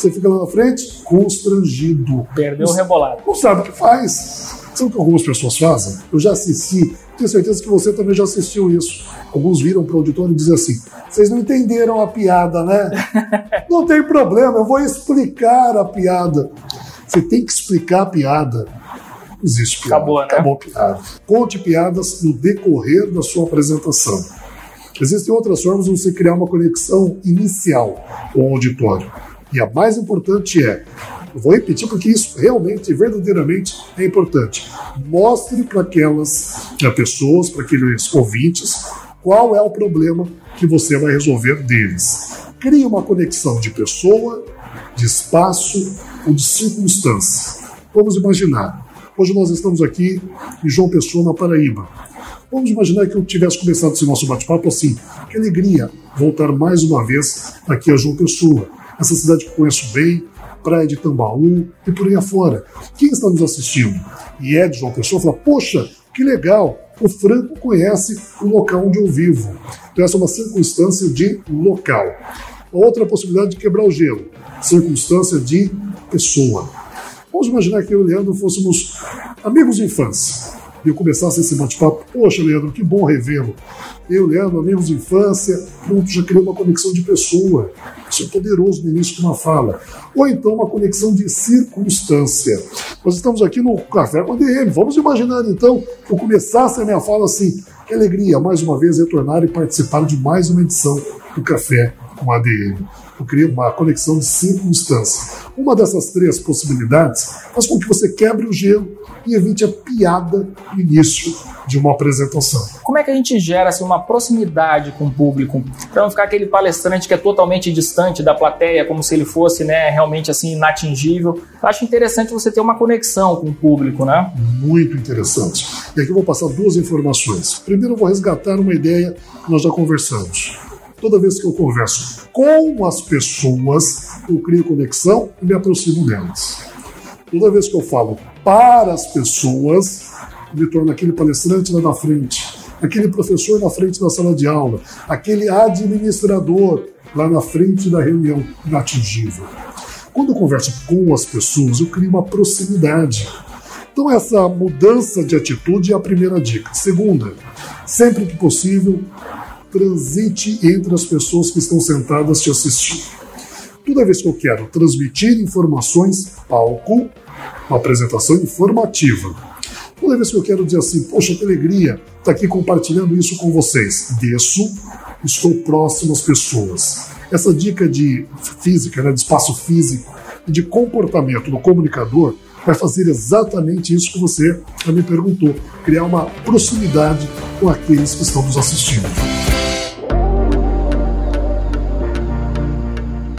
D: Você fica lá na frente, constrangido.
A: Perdeu o rebolado.
D: Não sabe o que faz. Sabe o que algumas pessoas fazem? Eu já assisti, tenho certeza que você também já assistiu isso. Alguns viram para o auditório e dizem assim: vocês não entenderam a piada, né? [LAUGHS] não tem problema, eu vou explicar a piada. Você tem que explicar a piada. Não existe piada.
A: Acabou, né?
D: Acabou a piada. Conte piadas no decorrer da sua apresentação. Existem outras formas de você criar uma conexão inicial com o auditório. E a mais importante é, vou repetir porque isso realmente, verdadeiramente é importante. Mostre para aquelas eh, pessoas, para aqueles ouvintes, qual é o problema que você vai resolver deles. Crie uma conexão de pessoa, de espaço ou de circunstância. Vamos imaginar. Hoje nós estamos aqui em João Pessoa, na Paraíba. Vamos imaginar que eu tivesse começado esse nosso bate-papo assim. Que alegria voltar mais uma vez aqui a João Pessoa, essa cidade que conheço bem, praia de Tambaú e por aí afora. Quem está nos assistindo e é de João Pessoa, fala: Poxa, que legal, o Franco conhece o local onde eu vivo. Então, essa é uma circunstância de local. Outra possibilidade de quebrar o gelo, circunstância de pessoa. Vamos imaginar que eu e o Leandro fôssemos amigos de infância. E eu começasse esse bate-papo, poxa, Leandro, que bom revê-lo. Eu, Leandro, amigos de infância, pronto, já criou uma conexão de pessoa. Isso é poderoso no início de uma fala. Ou então uma conexão de circunstância. Nós estamos aqui no Café com a DM. Vamos imaginar então que eu começasse a minha fala assim: que alegria, mais uma vez, retornar e participar de mais uma edição do Café com ADM. Eu criei uma conexão de circunstância. Uma dessas três possibilidades faz com que você quebre o gelo e evite a piada no início de uma apresentação.
A: Como é que a gente gera assim, uma proximidade com o público? Para não ficar aquele palestrante que é totalmente distante da plateia, como se ele fosse né, realmente assim inatingível. Eu acho interessante você ter uma conexão com o público, né?
D: Muito interessante. E aqui eu vou passar duas informações. Primeiro, eu vou resgatar uma ideia que nós já conversamos. Toda vez que eu converso com as pessoas, eu crio conexão e me aproximo delas. Toda vez que eu falo para as pessoas, me torno aquele palestrante lá na frente, aquele professor na frente da sala de aula, aquele administrador lá na frente da reunião inatingível. Quando eu converso com as pessoas, eu crio uma proximidade. Então, essa mudança de atitude é a primeira dica. Segunda, sempre que possível, transite entre as pessoas que estão sentadas te assistindo. Toda vez que eu quero transmitir informações, palco, uma apresentação informativa. Toda vez que eu quero dizer assim, poxa, que alegria estar aqui compartilhando isso com vocês, desço, estou próximo às pessoas. Essa dica de física, né, de espaço físico e de comportamento do comunicador vai fazer exatamente isso que você me perguntou, criar uma proximidade com aqueles que estão nos assistindo.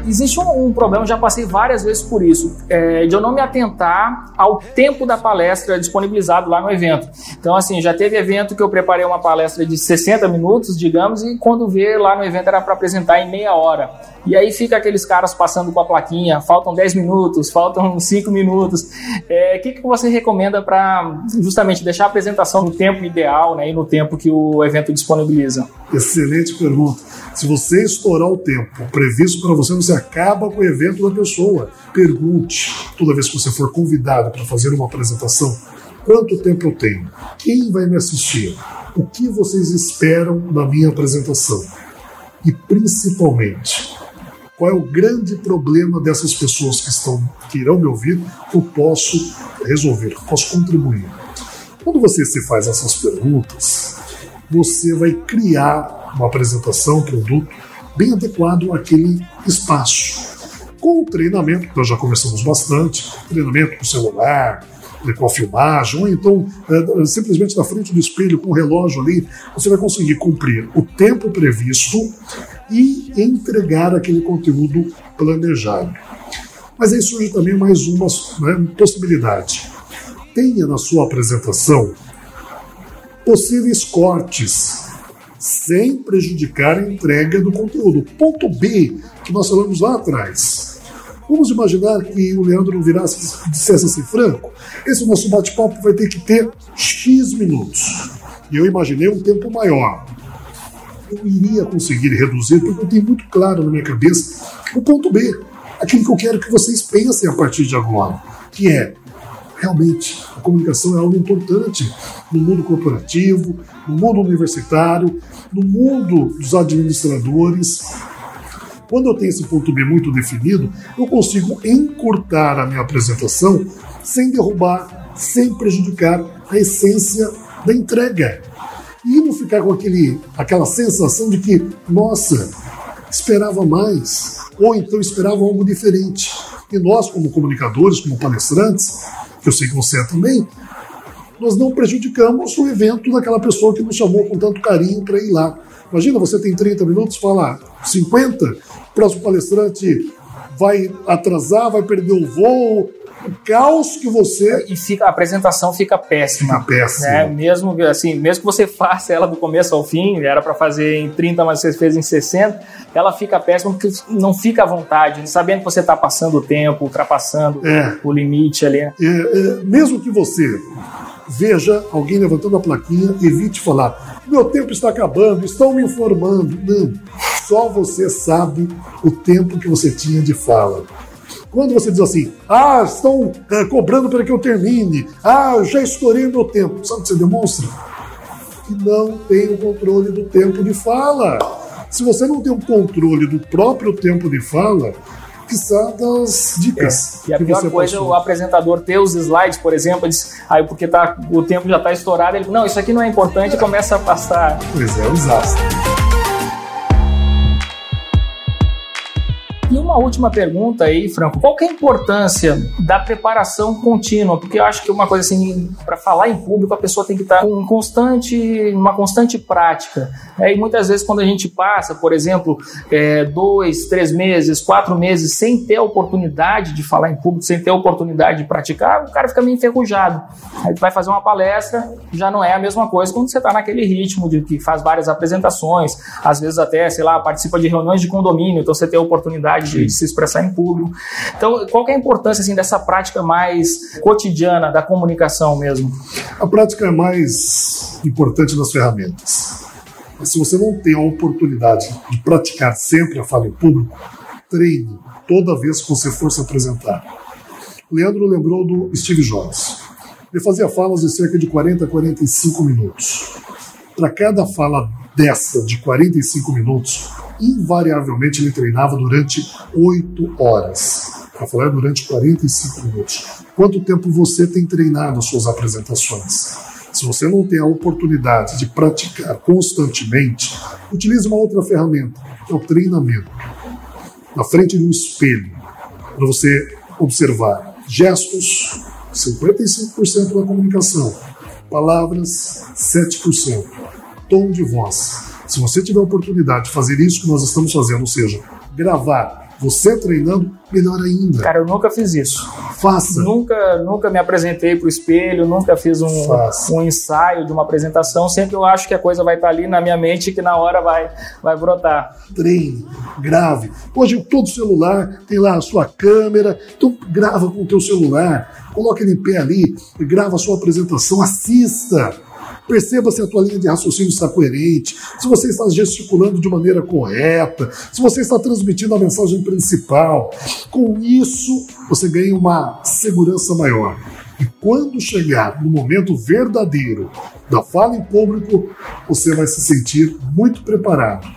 A: Existe um, um, problema, já passei várias vezes por isso, é, de eu não me atentar ao tempo da palestra disponibilizado lá no evento. Então, assim, já teve evento que eu preparei uma palestra de 60 minutos, digamos, e quando vê lá no evento era para apresentar em meia hora. E aí fica aqueles caras passando com a plaquinha, faltam 10 minutos, faltam [LAUGHS] 5 minutos. O é, que, que você recomenda para justamente deixar a apresentação no tempo ideal né, e no tempo que o evento disponibiliza?
D: Excelente pergunta. Se você estourar o tempo previsto para você, você acaba com o evento da pessoa. Pergunte, toda vez que você for convidado para fazer uma apresentação, quanto tempo eu tenho? Quem vai me assistir? O que vocês esperam da minha apresentação? E principalmente, qual é o grande problema dessas pessoas que estão que irão me ouvir eu posso resolver, posso contribuir? Quando você se faz essas perguntas, você vai criar uma apresentação, um produto bem adequado àquele espaço. Com o treinamento, nós já conversamos bastante, treinamento com celular, com a filmagem, ou então é, simplesmente na frente do espelho com o relógio ali, você vai conseguir cumprir o tempo previsto e entregar aquele conteúdo planejado. Mas aí surge também mais uma né, possibilidade. Tenha na sua apresentação possíveis cortes, sem prejudicar a entrega do conteúdo. Ponto B, que nós falamos lá atrás. Vamos imaginar que o Leandro virasse e dissesse assim, Franco, esse nosso bate-papo vai ter que ter X minutos. E eu imaginei um tempo maior. Eu iria conseguir reduzir, porque eu tenho muito claro na minha cabeça o ponto B, aquilo que eu quero que vocês pensem a partir de agora, que é realmente a comunicação é algo importante no mundo corporativo, no mundo universitário, no mundo dos administradores. Quando eu tenho esse ponto B muito definido, eu consigo encurtar a minha apresentação sem derrubar, sem prejudicar a essência da entrega. E não ficar com aquele, aquela sensação de que, nossa, esperava mais, ou então esperava algo diferente. E nós, como comunicadores, como palestrantes, que eu sei que você é também, nós não prejudicamos o evento daquela pessoa que nos chamou com tanto carinho para ir lá. Imagina, você tem 30 minutos, fala 50, o próximo palestrante vai atrasar, vai perder o voo, o caos que você.
A: E fica, a apresentação fica péssima.
D: Fica péssima.
A: Né? Mesmo, assim, mesmo que você [LAUGHS] faça ela do começo ao fim, era para fazer em 30, mas você fez em 60, ela fica péssima porque não fica à vontade, sabendo que você está passando o tempo, ultrapassando é. o limite ali. É,
D: é, mesmo que você veja alguém levantando a plaquinha, evite falar: meu tempo está acabando, estão me informando. Não. Só você sabe o tempo que você tinha de fala. Quando você diz assim, ah, estão é, cobrando para que eu termine, ah, já estourei meu tempo, sabe o que você demonstra? Que não tem o controle do tempo de fala. Se você não tem o controle do próprio tempo de fala, precisar das dicas.
A: É. E a pior coisa é o apresentador ter os slides, por exemplo, diz, aí porque tá, o tempo já está estourado, ele não, isso aqui não é importante, é. e começa a passar.
D: Pois é, é um desastre.
A: Uma última pergunta aí, Franco. Qual é a importância da preparação contínua? Porque eu acho que uma coisa assim, para falar em público, a pessoa tem que estar com constante, uma constante prática. É, e muitas vezes, quando a gente passa, por exemplo, é, dois, três meses, quatro meses, sem ter a oportunidade de falar em público, sem ter a oportunidade de praticar, o cara fica meio enferrujado. Aí vai fazer uma palestra, já não é a mesma coisa quando você está naquele ritmo de que faz várias apresentações, às vezes até, sei lá, participa de reuniões de condomínio, então você tem a oportunidade de, de, se expressar em público. Então, qual é a importância assim, dessa prática mais cotidiana da comunicação mesmo?
D: A prática é mais importante das ferramentas. Se você não tem a oportunidade de praticar sempre a fala em público, treine toda vez que você for se apresentar. Leandro lembrou do Steve Jobs. Ele fazia falas de cerca de 40 a 45 minutos. Para cada fala dessa de 45 minutos, invariavelmente ele treinava durante 8 horas. Para falar durante 45 minutos. Quanto tempo você tem treinado as suas apresentações? Se você não tem a oportunidade de praticar constantemente, utilize uma outra ferramenta, que é o treinamento. Na frente de um espelho, para você observar gestos, 55% da comunicação, palavras, 7%, tom de voz, se você tiver a oportunidade de fazer isso que nós estamos fazendo, ou seja, gravar você treinando, melhor ainda.
A: Cara, eu nunca fiz isso.
D: Faça.
A: Nunca, nunca me apresentei para o espelho, nunca fiz um, um ensaio de uma apresentação. Sempre eu acho que a coisa vai estar ali na minha mente e que na hora vai, vai brotar.
D: Treine, grave. Hoje todo celular tem lá a sua câmera, então grava com o teu celular, coloca ele em pé ali, grava a sua apresentação, assista Perceba se a tua linha de raciocínio está coerente, se você está gesticulando de maneira correta, se você está transmitindo a mensagem principal. Com isso, você ganha uma segurança maior. E quando chegar no momento verdadeiro da fala em público, você vai se sentir muito preparado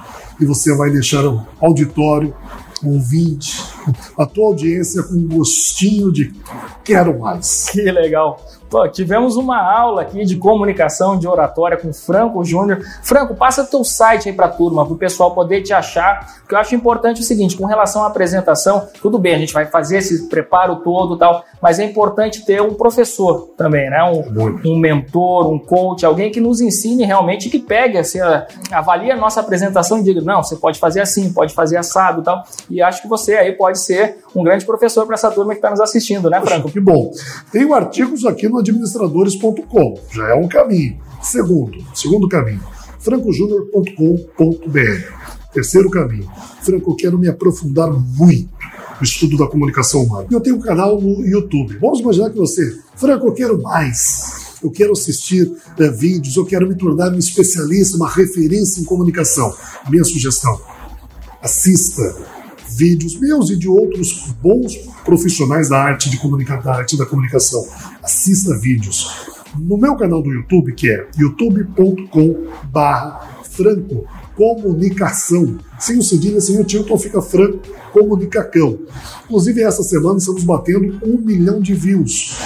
D: e você vai deixar o auditório, o ouvinte, a tua audiência com um gostinho de quero mais.
A: Que legal. Pô, tivemos uma aula aqui de comunicação, de oratória com Franco Júnior. Franco, passa teu site aí para a turma, para o pessoal poder te achar. Porque eu acho importante o seguinte, com relação à apresentação, tudo bem, a gente vai fazer esse preparo todo tal, mas é importante ter um professor também, né? Um, um mentor, um coach, alguém que nos ensine realmente, que pegue, assim, avalie a nossa apresentação e diga, não, você pode fazer assim, pode fazer assado tal. E acho que você aí pode ser um grande professor para essa turma que está nos assistindo, né, Franco?
D: que bom. Tenho artigos aqui no administradores.com, já é um caminho. Segundo, segundo caminho, francojúnior.com.br. Terceiro caminho, Franco, eu quero me aprofundar muito no estudo da comunicação humana. Eu tenho um canal no YouTube. Vamos imaginar que você, Franco, eu quero mais eu quero assistir uh, vídeos, eu quero me tornar um especialista, uma referência em comunicação. Minha sugestão: assista vídeos meus e de outros bons profissionais da arte de comunicar, da arte da comunicação. Assista vídeos no meu canal do YouTube, que é youtube.com/franco comunicação. Sem o cedilha, sem o Tilton, fica franco comunicacão. Inclusive, essa semana estamos batendo um milhão de views.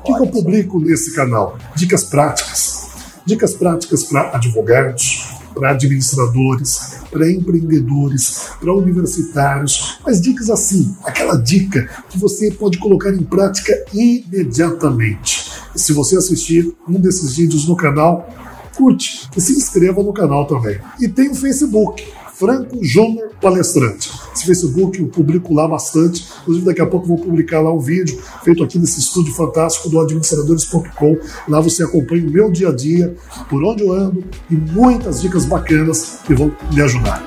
D: O que, que eu publico nesse canal? Dicas práticas. Dicas práticas para advogados, para administradores, para empreendedores, para universitários, mas dicas assim, aquela dica que você pode colocar em prática imediatamente. E se você assistir um desses vídeos no canal, curte e se inscreva no canal também. E tem o Facebook, Franco Júnior Palestrante. Esse Facebook eu publico lá bastante. Inclusive, daqui a pouco vou publicar lá um vídeo feito aqui nesse estúdio fantástico do administradores.com. Lá você acompanha o meu dia a dia, por onde eu ando e muitas dicas bacanas que vão me ajudar.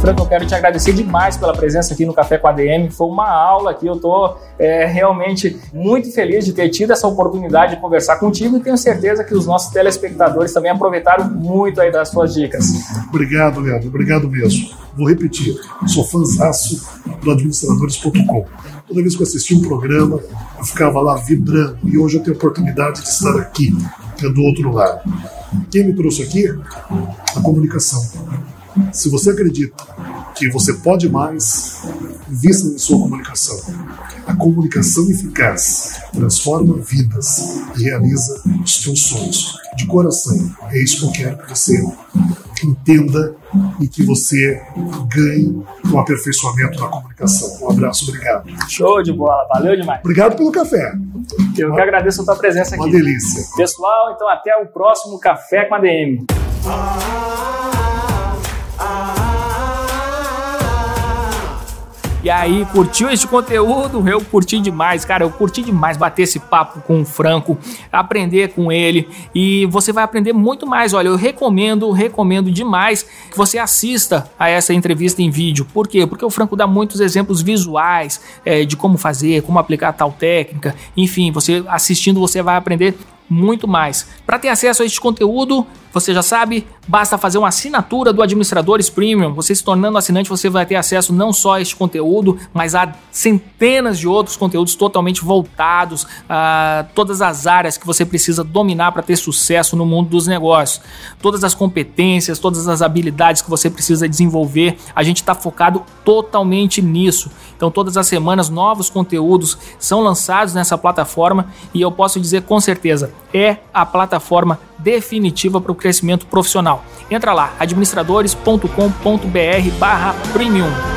A: Franco, eu quero te agradecer demais pela presença aqui no Café com a DM. Foi uma aula aqui, eu estou é, realmente muito feliz de ter tido essa oportunidade de conversar contigo e tenho certeza que os nossos telespectadores também aproveitaram muito aí das suas dicas.
D: Obrigado, Leandro. Obrigado mesmo. Vou repetir, sou fãzaço do administradores.com. Toda vez que eu assistia um programa, eu ficava lá vibrando e hoje eu tenho a oportunidade de estar aqui, do outro lado. Quem me trouxe aqui? A comunicação se você acredita que você pode mais, invista em sua comunicação. A comunicação eficaz transforma vidas e realiza os seus sonhos. De coração, é isso que eu quero que você entenda e que você ganhe o aperfeiçoamento da comunicação. Um abraço, obrigado.
A: Show de bola, valeu demais.
D: Obrigado pelo café.
A: Eu que agradeço a tua presença aqui.
D: Uma delícia.
A: Pessoal, então até o próximo Café com a DM. E aí, curtiu este conteúdo? Eu curti demais, cara. Eu curti demais bater esse papo com o Franco, aprender com ele e você vai aprender muito mais. Olha, eu recomendo, recomendo demais que você assista a essa entrevista em vídeo. Por quê? Porque o Franco dá muitos exemplos visuais é, de como fazer, como aplicar tal técnica. Enfim, você assistindo você vai aprender muito mais. Para ter acesso a este conteúdo, você já sabe, basta fazer uma assinatura do Administradores Premium. Você se tornando assinante, você vai ter acesso não só a este conteúdo, mas a centenas de outros conteúdos totalmente voltados a todas as áreas que você precisa dominar para ter sucesso no mundo dos negócios. Todas as competências, todas as habilidades que você precisa desenvolver, a gente está focado totalmente nisso. Então, todas as semanas, novos conteúdos são lançados nessa plataforma e eu posso dizer com certeza, é a plataforma definitiva para o crescimento profissional. Entra lá, administradores.com.br/premium.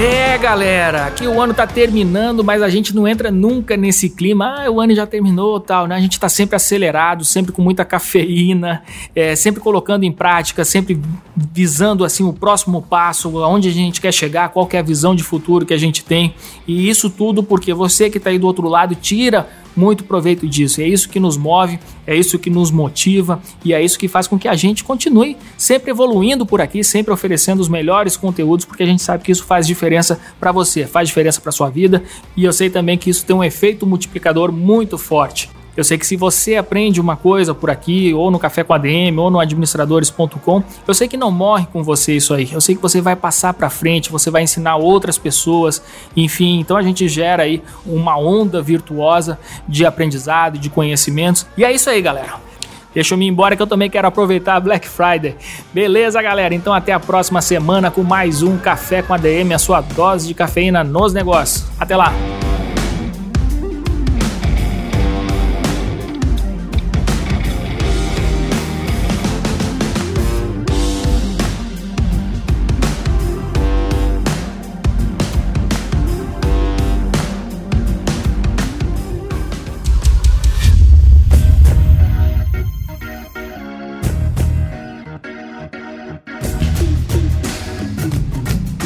A: É, galera, aqui o ano tá terminando, mas a gente não entra nunca nesse clima. Ah, o ano já terminou, tal, né? A gente tá sempre acelerado, sempre com muita [LAUGHS] cafeína, é, sempre colocando em prática, sempre visando assim o próximo passo, aonde a gente quer chegar, qual que é a visão de futuro que a gente tem. E isso tudo porque você que tá aí do outro lado tira muito proveito disso. É isso que nos move, é isso que nos motiva e é isso que faz com que a gente continue sempre evoluindo por aqui, sempre oferecendo os melhores conteúdos, porque a gente sabe que isso faz diferença para você, faz diferença para sua vida e eu sei também que isso tem um efeito multiplicador muito forte. Eu sei que se você aprende uma coisa por aqui, ou no Café com a DM, ou no administradores.com, eu sei que não morre com você isso aí. Eu sei que você vai passar para frente, você vai ensinar outras pessoas, enfim. Então a gente gera aí uma onda virtuosa de aprendizado, de conhecimentos. E é isso aí, galera. Deixa eu me embora que eu também quero aproveitar a Black Friday. Beleza, galera? Então até a próxima semana com mais um Café com a DM, a sua dose de cafeína nos negócios. Até lá!